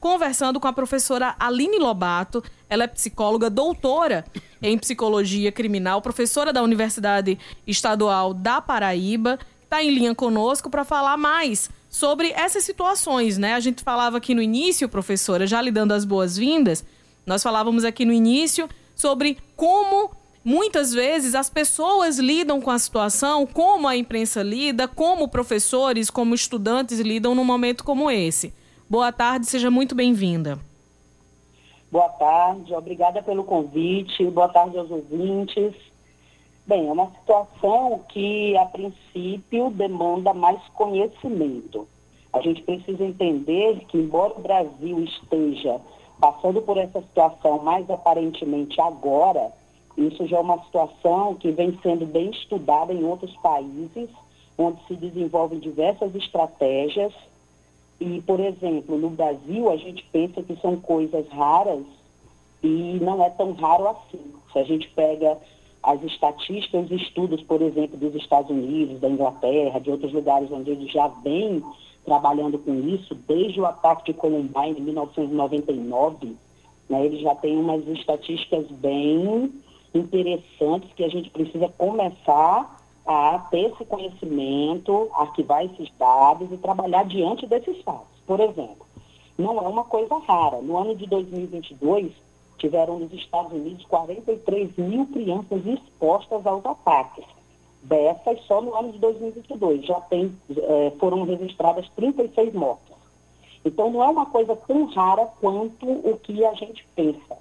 conversando com a professora Aline Lobato. Ela é psicóloga, doutora em psicologia criminal, professora da Universidade Estadual da Paraíba. Está em linha conosco para falar mais sobre essas situações, né? A gente falava aqui no início, professora, já lhe dando as boas-vindas, nós falávamos aqui no início sobre como muitas vezes as pessoas lidam com a situação, como a imprensa lida, como professores, como estudantes lidam num momento como esse. Boa tarde, seja muito bem-vinda. Boa tarde, obrigada pelo convite, boa tarde aos ouvintes. Bem, é uma situação que, a princípio, demanda mais conhecimento. A gente precisa entender que, embora o Brasil esteja passando por essa situação mais aparentemente agora, isso já é uma situação que vem sendo bem estudada em outros países, onde se desenvolvem diversas estratégias. E, por exemplo, no Brasil, a gente pensa que são coisas raras e não é tão raro assim. Se a gente pega as estatísticas, os estudos, por exemplo, dos Estados Unidos, da Inglaterra, de outros lugares onde eles já vêm trabalhando com isso, desde o ataque de Columbine em 1999, né, eles já têm umas estatísticas bem interessantes que a gente precisa começar a ter esse conhecimento, arquivar esses dados e trabalhar diante desses fatos. Por exemplo, não é uma coisa rara. No ano de 2022, tiveram nos Estados Unidos 43 mil crianças expostas aos ataques. Dessas, só no ano de 2022, já tem, é, foram registradas 36 mortes. Então, não é uma coisa tão rara quanto o que a gente pensa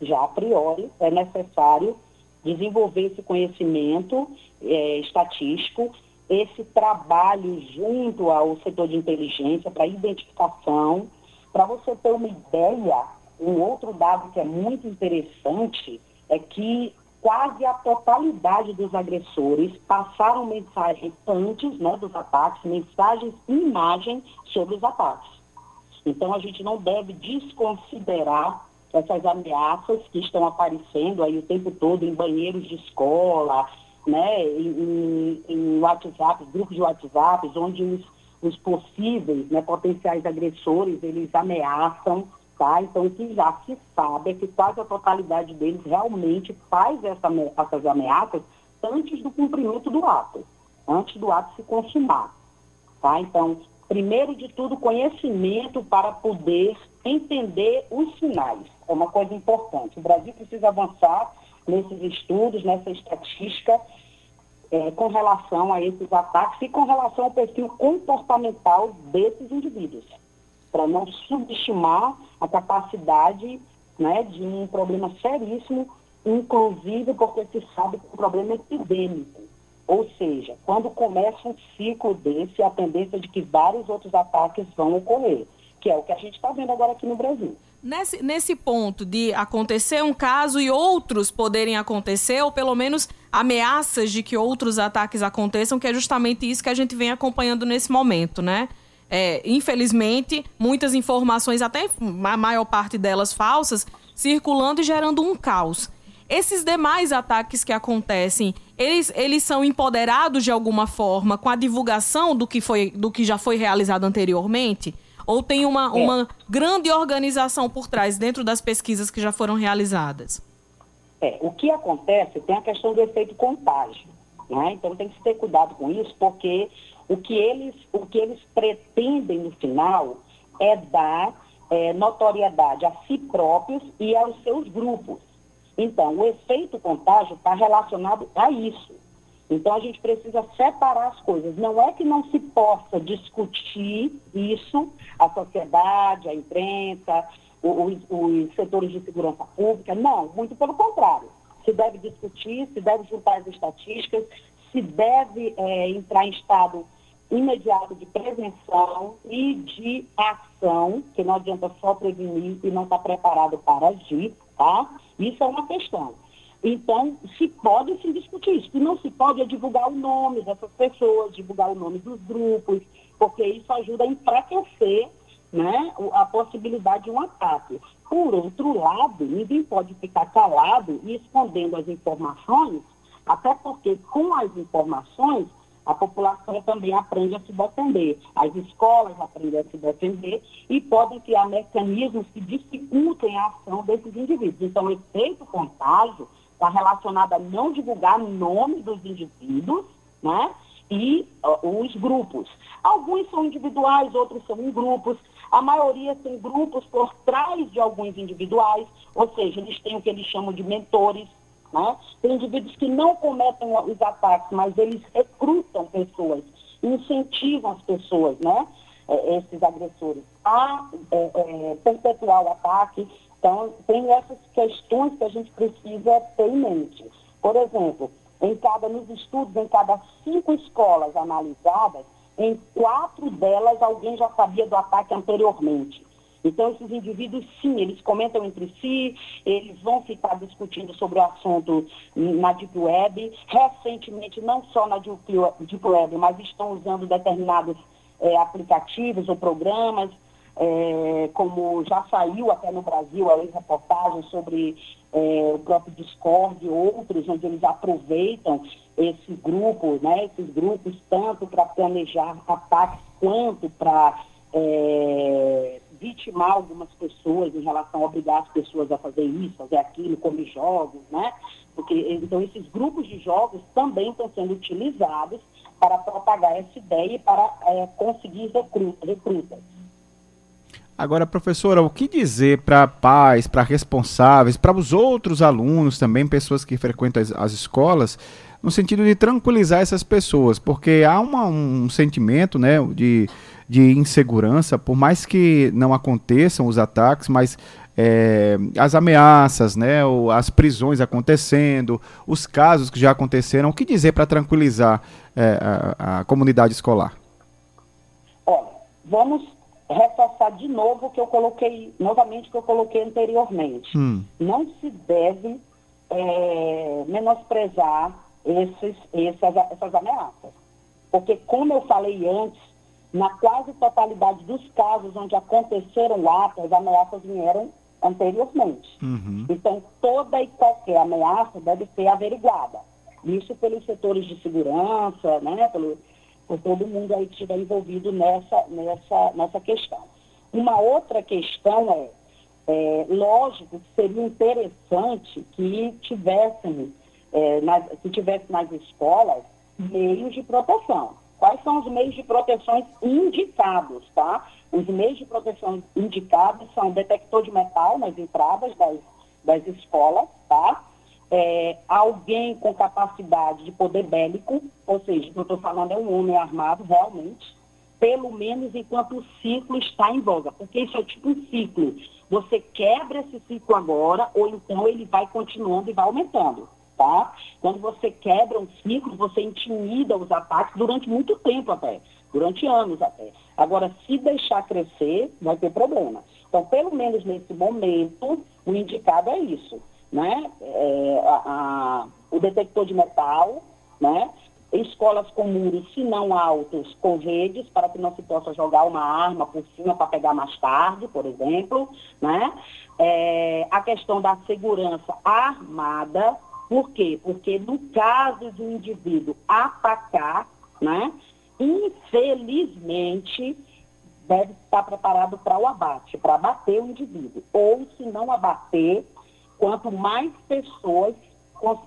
já a priori é necessário desenvolver esse conhecimento é, estatístico, esse trabalho junto ao setor de inteligência para identificação. Para você ter uma ideia, um outro dado que é muito interessante é que quase a totalidade dos agressores passaram mensagens antes né, dos ataques, mensagens e imagem sobre os ataques. Então a gente não deve desconsiderar essas ameaças que estão aparecendo aí o tempo todo em banheiros de escola, né, em, em WhatsApp, grupos de WhatsApp, onde os, os possíveis, né, potenciais agressores, eles ameaçam, tá? Então, o que já se sabe é que quase a totalidade deles realmente faz essa, essas ameaças antes do cumprimento do ato, antes do ato se consumar, tá? Então, primeiro de tudo, conhecimento para poder entender os sinais. É uma coisa importante. O Brasil precisa avançar nesses estudos, nessa estatística, é, com relação a esses ataques e com relação ao perfil comportamental desses indivíduos, para não subestimar a capacidade né, de um problema seríssimo, inclusive porque se sabe que é um problema epidêmico. Ou seja, quando começa um ciclo desse, a tendência de que vários outros ataques vão ocorrer, que é o que a gente está vendo agora aqui no Brasil. Nesse, nesse ponto de acontecer um caso e outros poderem acontecer, ou pelo menos ameaças de que outros ataques aconteçam, que é justamente isso que a gente vem acompanhando nesse momento, né? É, infelizmente, muitas informações, até a maior parte delas falsas, circulando e gerando um caos. Esses demais ataques que acontecem, eles, eles são empoderados de alguma forma com a divulgação do que, foi, do que já foi realizado anteriormente? Ou tem uma, é. uma grande organização por trás, dentro das pesquisas que já foram realizadas? É, o que acontece tem a questão do efeito contágio. Né? Então tem que ter cuidado com isso, porque o que eles, o que eles pretendem no final é dar é, notoriedade a si próprios e aos seus grupos. Então, o efeito contágio está relacionado a isso. Então a gente precisa separar as coisas. Não é que não se possa discutir isso, a sociedade, a imprensa, os, os setores de segurança pública. Não, muito pelo contrário. Se deve discutir, se deve juntar as estatísticas, se deve é, entrar em estado imediato de prevenção e de ação, que não adianta só prevenir e não estar tá preparado para agir, tá? Isso é uma questão. Então, se pode se discutir isso. O que não se pode é divulgar o nome dessas pessoas, divulgar o nome dos grupos, porque isso ajuda a enfraquecer né, a possibilidade de um ataque. Por outro lado, ninguém pode ficar calado e escondendo as informações, até porque com as informações a população também aprende a se defender. As escolas aprendem a se defender e podem criar mecanismos que dificultem a ação desses indivíduos. Então, o efeito contágio está relacionado a não divulgar nomes dos indivíduos, né? E uh, os grupos. Alguns são individuais, outros são em grupos. A maioria tem grupos por trás de alguns individuais, ou seja, eles têm o que eles chamam de mentores, né? Tem indivíduos que não cometem os ataques, mas eles recrutam pessoas, incentivam as pessoas, né? É, esses agressores, a é, é, perpetuar o ataque. Então, tem essas questões que a gente precisa ter em mente. Por exemplo, em cada, nos estudos, em cada cinco escolas analisadas, em quatro delas alguém já sabia do ataque anteriormente. Então, esses indivíduos, sim, eles comentam entre si, eles vão ficar discutindo sobre o assunto na Deep Web. Recentemente, não só na Deep Web, mas estão usando determinados é, aplicativos ou programas, é, como já saiu até no Brasil a reportagem sobre é, o próprio Discord e outros, onde eles aproveitam esse grupo, né, esses grupos, tanto para planejar ataques quanto para é, vitimar algumas pessoas em relação a obrigar as pessoas a fazer isso, fazer aquilo, como jogos, né? Porque, então, esses grupos de jogos também estão sendo utilizados para propagar essa ideia e para é, conseguir recrutas. Recruta. Agora, professora, o que dizer para pais, para responsáveis, para os outros alunos também, pessoas que frequentam as, as escolas, no sentido de tranquilizar essas pessoas, porque há uma, um sentimento né, de, de insegurança, por mais que não aconteçam os ataques, mas é, as ameaças, né, as prisões acontecendo, os casos que já aconteceram, o que dizer para tranquilizar é, a, a comunidade escolar? Olha, vamos reforçar de novo o que eu coloquei, novamente o que eu coloquei anteriormente. Hum. Não se deve é, menosprezar esses, essas, essas ameaças. Porque, como eu falei antes, na quase totalidade dos casos onde aconteceram atos, as ameaças vieram anteriormente. Uhum. Então, toda e qualquer ameaça deve ser averiguada. Isso pelos setores de segurança, né, pelo, por todo mundo aí que estiver envolvido nessa, nessa, nessa questão. Uma outra questão é, é lógico que seria interessante que tivessem é, nas, se tivesse nas escolas meios de proteção. Quais são os meios de proteção indicados, tá? Os meios de proteção indicados são detector de metal nas entradas das, das escolas, tá? É, alguém com capacidade de poder bélico, ou seja, o que eu estou falando é um homem armado, realmente, pelo menos enquanto o ciclo está em voga, porque isso é tipo um ciclo. Você quebra esse ciclo agora, ou então ele vai continuando e vai aumentando tá? Quando você quebra um ciclo, você intimida os ataques durante muito tempo até, durante anos até. Agora, se deixar crescer, vai ter problema. Então, pelo menos nesse momento, o indicado é isso, né? É, a, a, o detector de metal, né? Escolas com muros, se não altos, com redes, para que não se possa jogar uma arma por cima para pegar mais tarde, por exemplo, né? É, a questão da segurança armada, por quê? Porque no caso um indivíduo atacar, né, infelizmente, deve estar preparado para o abate, para abater o indivíduo. Ou, se não abater, quanto mais pessoas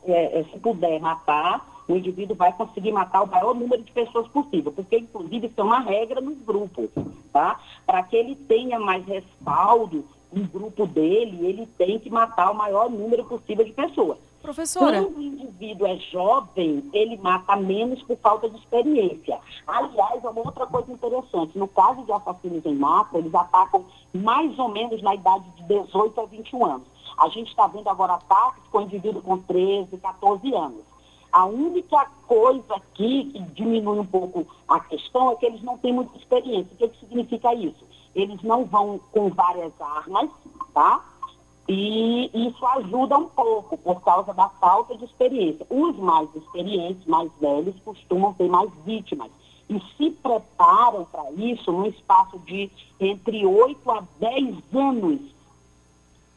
é, é, se puder matar, o indivíduo vai conseguir matar o maior número de pessoas possível, porque, inclusive, isso é uma regra nos grupos, tá? Para que ele tenha mais respaldo no grupo dele, ele tem que matar o maior número possível de pessoas. Professora. Quando o indivíduo é jovem, ele mata menos por falta de experiência. Aliás, é uma outra coisa interessante. No caso de assassinos em massa, eles atacam mais ou menos na idade de 18 a 21 anos. A gente está vendo agora ataques com indivíduo com 13, 14 anos. A única coisa aqui que diminui um pouco a questão é que eles não têm muita experiência. O que, que significa isso? Eles não vão com várias armas, tá? E isso ajuda um pouco por causa da falta de experiência. Os mais experientes, mais velhos, costumam ter mais vítimas e se preparam para isso num espaço de entre 8 a 10 anos.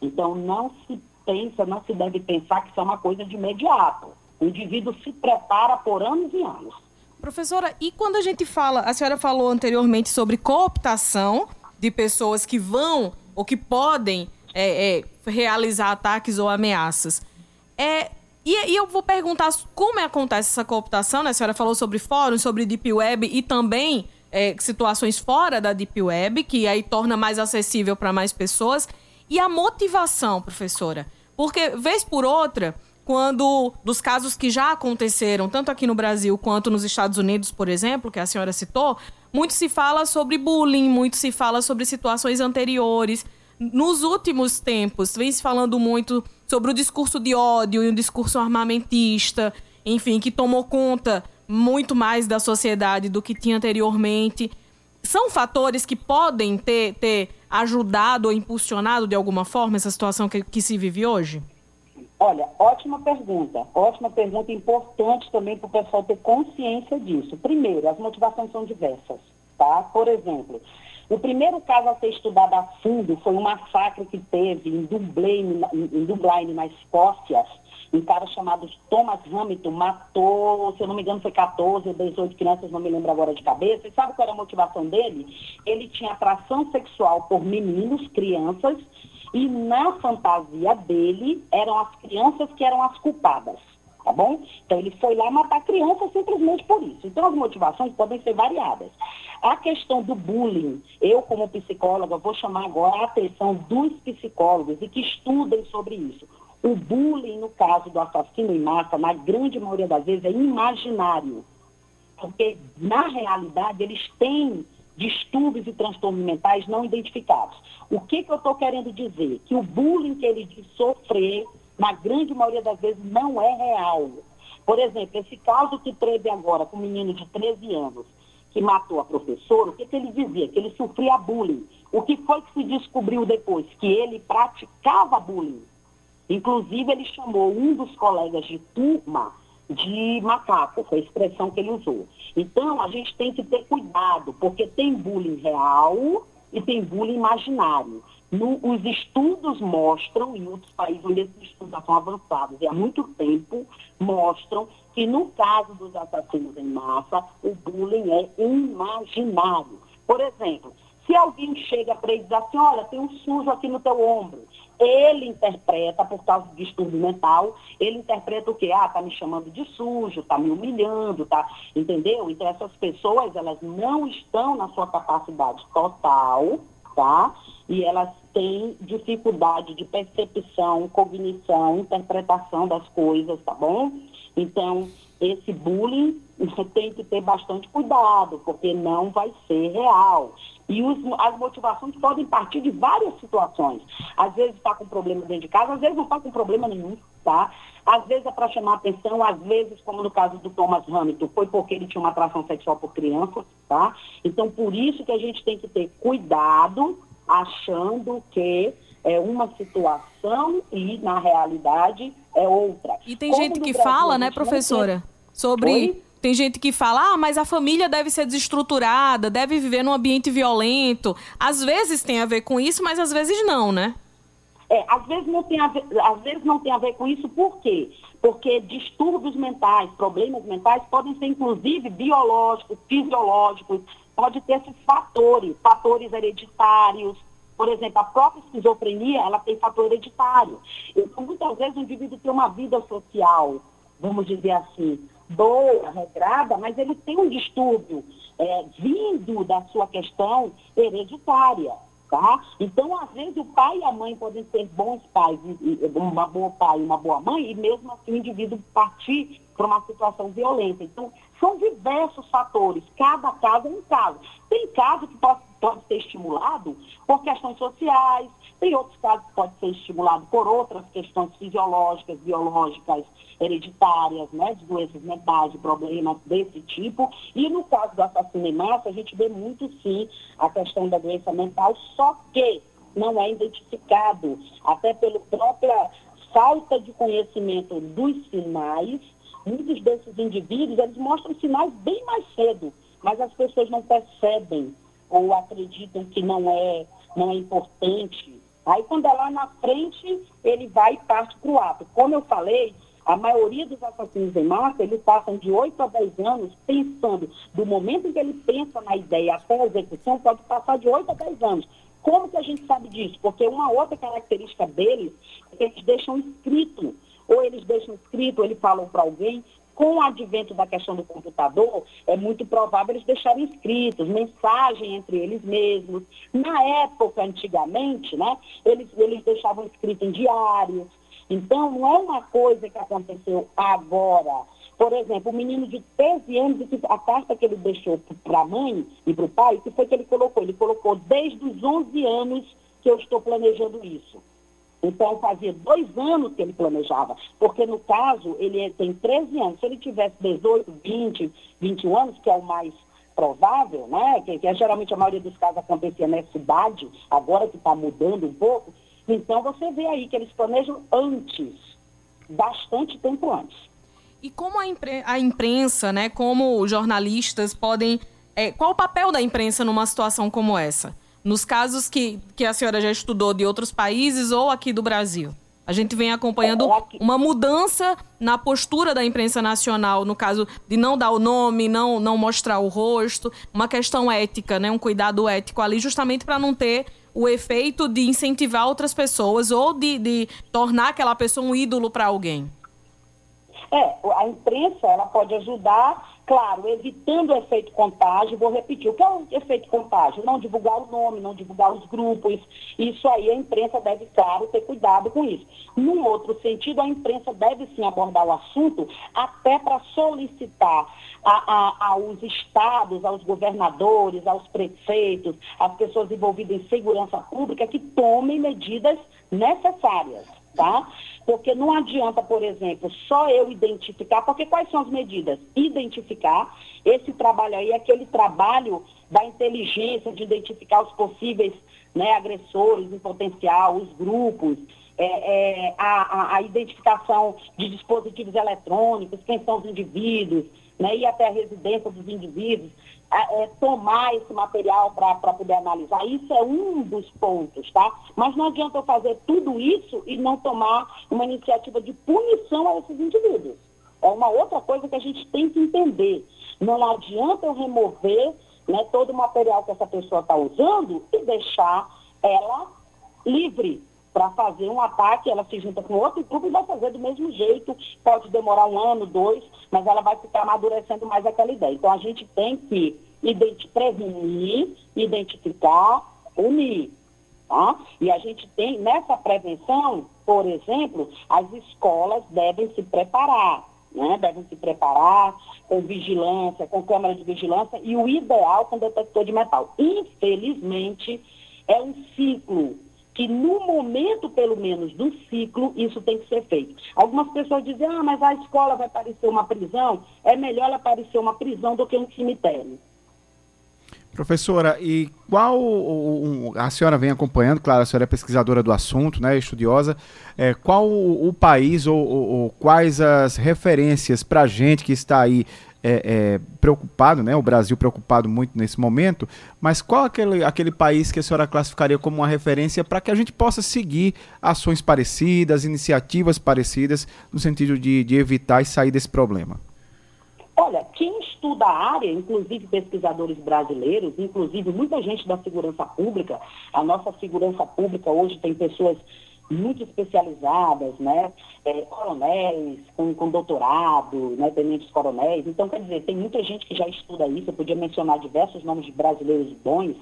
Então, não se pensa, não se deve pensar que isso é uma coisa de imediato. O indivíduo se prepara por anos e anos. Professora, e quando a gente fala, a senhora falou anteriormente sobre cooptação de pessoas que vão ou que podem é, é, realizar ataques ou ameaças. É, e, e, eu vou perguntar como acontece essa cooptação, né? A senhora falou sobre fóruns, sobre Deep Web e também é, situações fora da Deep Web, que aí torna mais acessível para mais pessoas. E a motivação, professora? Porque, vez por outra, quando dos casos que já aconteceram, tanto aqui no Brasil quanto nos Estados Unidos, por exemplo, que a senhora citou, muito se fala sobre bullying, muito se fala sobre situações anteriores. Nos últimos tempos, vem se falando muito sobre o discurso de ódio e o discurso armamentista, enfim, que tomou conta muito mais da sociedade do que tinha anteriormente. São fatores que podem ter, ter ajudado ou impulsionado de alguma forma essa situação que, que se vive hoje? Olha, ótima pergunta. Ótima pergunta, importante também para o pessoal ter consciência disso. Primeiro, as motivações são diversas, tá? Por exemplo, o primeiro caso a ser estudado a fundo foi um massacre que teve em Dublin, em Dublin na Escócia. Um cara chamado Thomas Hamilton matou, se eu não me engano, foi 14 ou 18 crianças, não me lembro agora de cabeça. E sabe qual era a motivação dele? Ele tinha atração sexual por meninos, crianças, e na fantasia dele eram as crianças que eram as culpadas tá bom? Então ele foi lá matar criança simplesmente por isso. Então as motivações podem ser variadas. A questão do bullying, eu como psicóloga vou chamar agora a atenção dos psicólogos e que estudem sobre isso. O bullying, no caso do assassino em massa, na grande maioria das vezes, é imaginário. Porque, na realidade, eles têm distúrbios e transtornos mentais não identificados. O que, que eu estou querendo dizer? Que o bullying que ele sofrer na grande maioria das vezes, não é real. Por exemplo, esse caso que teve agora com um menino de 13 anos, que matou a professora, o que, que ele dizia? Que ele sofria bullying. O que foi que se descobriu depois? Que ele praticava bullying. Inclusive, ele chamou um dos colegas de turma de macaco, foi a expressão que ele usou. Então, a gente tem que ter cuidado, porque tem bullying real e tem bullying imaginário. No, os estudos mostram, em outros países onde esses estudos já estão avançados e há muito tempo, mostram que no caso dos assassinos em massa, o bullying é imaginário. Por exemplo, se alguém chega para ele e diz assim, olha, tem um sujo aqui no teu ombro, ele interpreta, por causa do distúrbio mental, ele interpreta o quê? Ah, tá me chamando de sujo, tá me humilhando, tá, entendeu? Então essas pessoas, elas não estão na sua capacidade total, tá? E elas têm dificuldade de percepção, cognição, interpretação das coisas, tá bom? Então, esse bullying tem que ter bastante cuidado, porque não vai ser real. E os, as motivações podem partir de várias situações. Às vezes está com problema dentro de casa, às vezes não está com problema nenhum, tá? Às vezes é para chamar atenção, às vezes, como no caso do Thomas Hamilton, foi porque ele tinha uma atração sexual por crianças, tá? Então, por isso que a gente tem que ter cuidado achando que é uma situação e, na realidade, é outra. E tem Como gente que Brasil, fala, né, professora, sobre. Oi? Tem gente que fala, ah, mas a família deve ser desestruturada, deve viver num ambiente violento. Às vezes tem a ver com isso, mas às vezes não, né? É, às vezes não tem a ver, às vezes não tem a ver com isso, por quê? Porque distúrbios mentais, problemas mentais podem ser inclusive biológicos, fisiológicos, pode ter esses fatores, fatores hereditários. Por exemplo, a própria esquizofrenia, ela tem fator hereditário. Então, muitas vezes o indivíduo tem uma vida social, vamos dizer assim, boa, regrada, mas ele tem um distúrbio é, vindo da sua questão hereditária. Tá? Então, às vezes, o pai e a mãe podem ser bons pais, uma boa pai e uma boa mãe, e mesmo assim o indivíduo partir para uma situação violenta. Então, são diversos fatores, cada caso é um caso. Tem caso que pode, pode ser estimulado por questões sociais, tem outros casos que pode ser estimulado por outras questões fisiológicas, biológicas, hereditárias, né, de doenças mentais, de problemas desse tipo. E no caso do assassino em massa, a gente vê muito sim a questão da doença mental, só que não é identificado, até pela própria falta de conhecimento dos sinais. Muitos desses indivíduos, eles mostram sinais bem mais cedo, mas as pessoas não percebem ou acreditam que não é, não é importante. Aí quando é lá na frente, ele vai e parte para o ato. Como eu falei, A maioria dos assassinos em massa, eles passam de 8 a 10 anos pensando, do momento em que ele pensa na ideia até a execução, pode passar de 8 a 10 anos. Como que a gente sabe disso? Porque uma outra característica deles é que eles deixam escrito, ou eles deixam escrito, ou eles falam para alguém, com o advento da questão do computador, é muito provável eles deixarem escritos, mensagem entre eles mesmos. Na época, antigamente, né, eles, eles deixavam escrito em diários. Então, não é uma coisa que aconteceu agora. Por exemplo, o menino de 13 anos, a carta que ele deixou para a mãe e para o pai, o que foi que ele colocou? Ele colocou desde os 11 anos que eu estou planejando isso. Então, fazia dois anos que ele planejava, porque no caso, ele tem 13 anos. Se ele tivesse 18, 20, 21 anos, que é o mais provável, né? Que, que é, geralmente a maioria dos casos acontecia na cidade, agora que está mudando um pouco, então você vê aí que eles planejam antes, bastante tempo antes. E como a, impre a imprensa, né, como jornalistas podem. É, qual o papel da imprensa numa situação como essa? Nos casos que, que a senhora já estudou de outros países ou aqui do Brasil? A gente vem acompanhando uma mudança na postura da imprensa nacional, no caso de não dar o nome, não, não mostrar o rosto, uma questão ética, né? um cuidado ético ali, justamente para não ter o efeito de incentivar outras pessoas ou de, de tornar aquela pessoa um ídolo para alguém. É, a imprensa ela pode ajudar Claro, evitando o efeito contágio, vou repetir, o que é o efeito contágio? Não divulgar o nome, não divulgar os grupos, isso aí a imprensa deve, claro, ter cuidado com isso. Num outro sentido, a imprensa deve sim abordar o assunto até para solicitar a, a, aos estados, aos governadores, aos prefeitos, às pessoas envolvidas em segurança pública que tomem medidas necessárias tá? Porque não adianta, por exemplo, só eu identificar, porque quais são as medidas? Identificar, esse trabalho aí é aquele trabalho da inteligência, de identificar os possíveis né, agressores em potencial, os grupos, é, é, a, a, identificação de dispositivos eletrônicos, quem são os indivíduos, né, ir até a residência dos indivíduos, é, tomar esse material para poder analisar. Isso é um dos pontos, tá? Mas não adianta eu fazer tudo isso e não tomar uma iniciativa de punição a esses indivíduos. É uma outra coisa que a gente tem que entender. Não adianta eu remover né, todo o material que essa pessoa está usando e deixar ela livre para fazer um ataque, ela se junta com outro grupo e vai fazer do mesmo jeito. Pode demorar um ano, dois, mas ela vai ficar amadurecendo mais aquela ideia. Então a gente tem que identi prevenir, identificar, unir. Tá? E a gente tem, nessa prevenção, por exemplo, as escolas devem se preparar. Né? Devem se preparar com vigilância, com câmera de vigilância e o ideal com detector de metal. Infelizmente, é um ciclo que no momento, pelo menos, do ciclo, isso tem que ser feito. Algumas pessoas dizem, ah, mas a escola vai parecer uma prisão, é melhor ela parecer uma prisão do que um cemitério. Professora, e qual a senhora vem acompanhando, claro, a senhora é pesquisadora do assunto, né, estudiosa, é, qual o, o país ou, ou, ou, quais as referências para a gente que está aí é, é, preocupado, né, o Brasil preocupado muito nesse momento, mas qual aquele, aquele país que a senhora classificaria como uma referência para que a gente possa seguir ações parecidas, iniciativas parecidas, no sentido de, de evitar e sair desse problema? Olha, quem estuda a área, inclusive pesquisadores brasileiros, inclusive muita gente da segurança pública, a nossa segurança pública hoje tem pessoas muito especializadas, né? É, coronéis com, com doutorado, né? tenentes coronéis. Então, quer dizer, tem muita gente que já estuda isso, eu podia mencionar diversos nomes de brasileiros bons,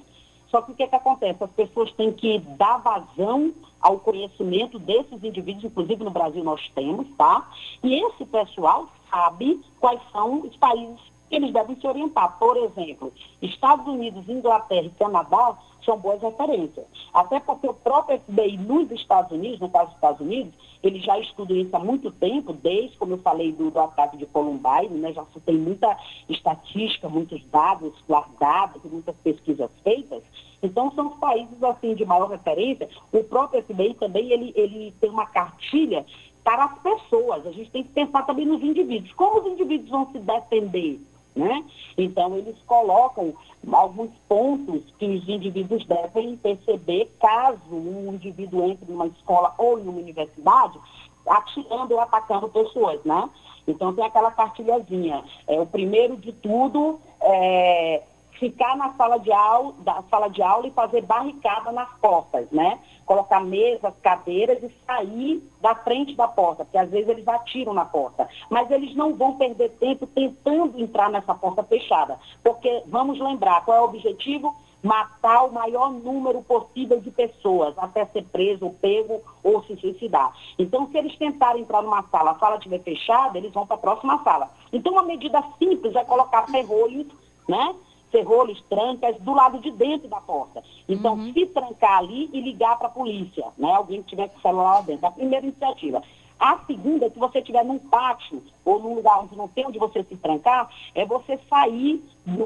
só que o que, é que acontece? As pessoas têm que dar vazão ao conhecimento desses indivíduos, inclusive no Brasil nós temos, tá? E esse pessoal sabe quais são os países eles devem se orientar. Por exemplo, Estados Unidos, Inglaterra e Canadá são boas referências. Até porque o próprio FBI nos Estados Unidos, no caso dos Estados Unidos, ele já estuda isso há muito tempo, desde, como eu falei, do, do ataque de Columbine, né, já tem muita estatística, muitos dados guardados, muitas pesquisas feitas. Então, são os países assim de maior referência. O próprio FBI também ele, ele tem uma cartilha para as pessoas. A gente tem que pensar também nos indivíduos. Como os indivíduos vão se defender? Né? Então, eles colocam alguns pontos que os indivíduos devem perceber caso um indivíduo entre numa escola ou em uma universidade, atirando ou atacando pessoas, né? Então tem aquela cartilhazinha. É, o primeiro de tudo é ficar na sala de aula, da sala de aula e fazer barricada nas portas, né? Colocar mesas, cadeiras e sair da frente da porta, porque às vezes eles atiram na porta. Mas eles não vão perder tempo tentando entrar nessa porta fechada, porque vamos lembrar qual é o objetivo? matar o maior número possível de pessoas, até ser preso, pego ou se suicidar. Então, se eles tentarem entrar numa sala, a sala estiver fechada, eles vão para a próxima sala. Então, uma medida simples é colocar ferrolhos, né? Ferrolhos, trancas, do lado de dentro da porta. Então, uhum. se trancar ali e ligar para a polícia, né? Alguém que tiver com o celular lá dentro. A primeira iniciativa. A segunda, se você estiver num pátio ou num lugar onde não tem onde você se trancar, é você sair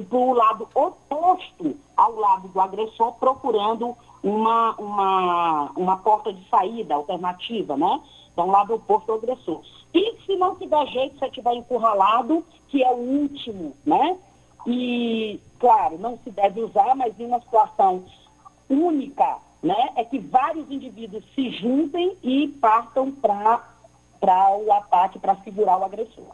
para o lado oposto ao lado do agressor, procurando uma, uma, uma porta de saída alternativa, né? Então, lado oposto ao agressor. E se não tiver jeito, se estiver encurralado, que é o último, né? E, claro, não se deve usar, mas em uma situação única, né? É que vários indivíduos se juntem e partam para o ataque, para segurar o agressor.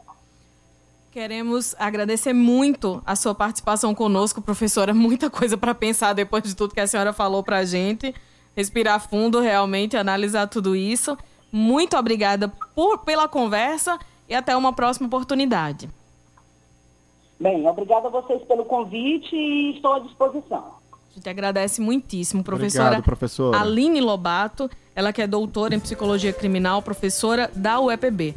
Queremos agradecer muito a sua participação conosco, professora. Muita coisa para pensar depois de tudo que a senhora falou para a gente. Respirar fundo, realmente, analisar tudo isso. Muito obrigada por, pela conversa e até uma próxima oportunidade. Bem, obrigada a vocês pelo convite e estou à disposição. A gente agradece muitíssimo, professora, Obrigado, professora Aline Lobato, ela que é doutora em psicologia criminal, professora da UEPB.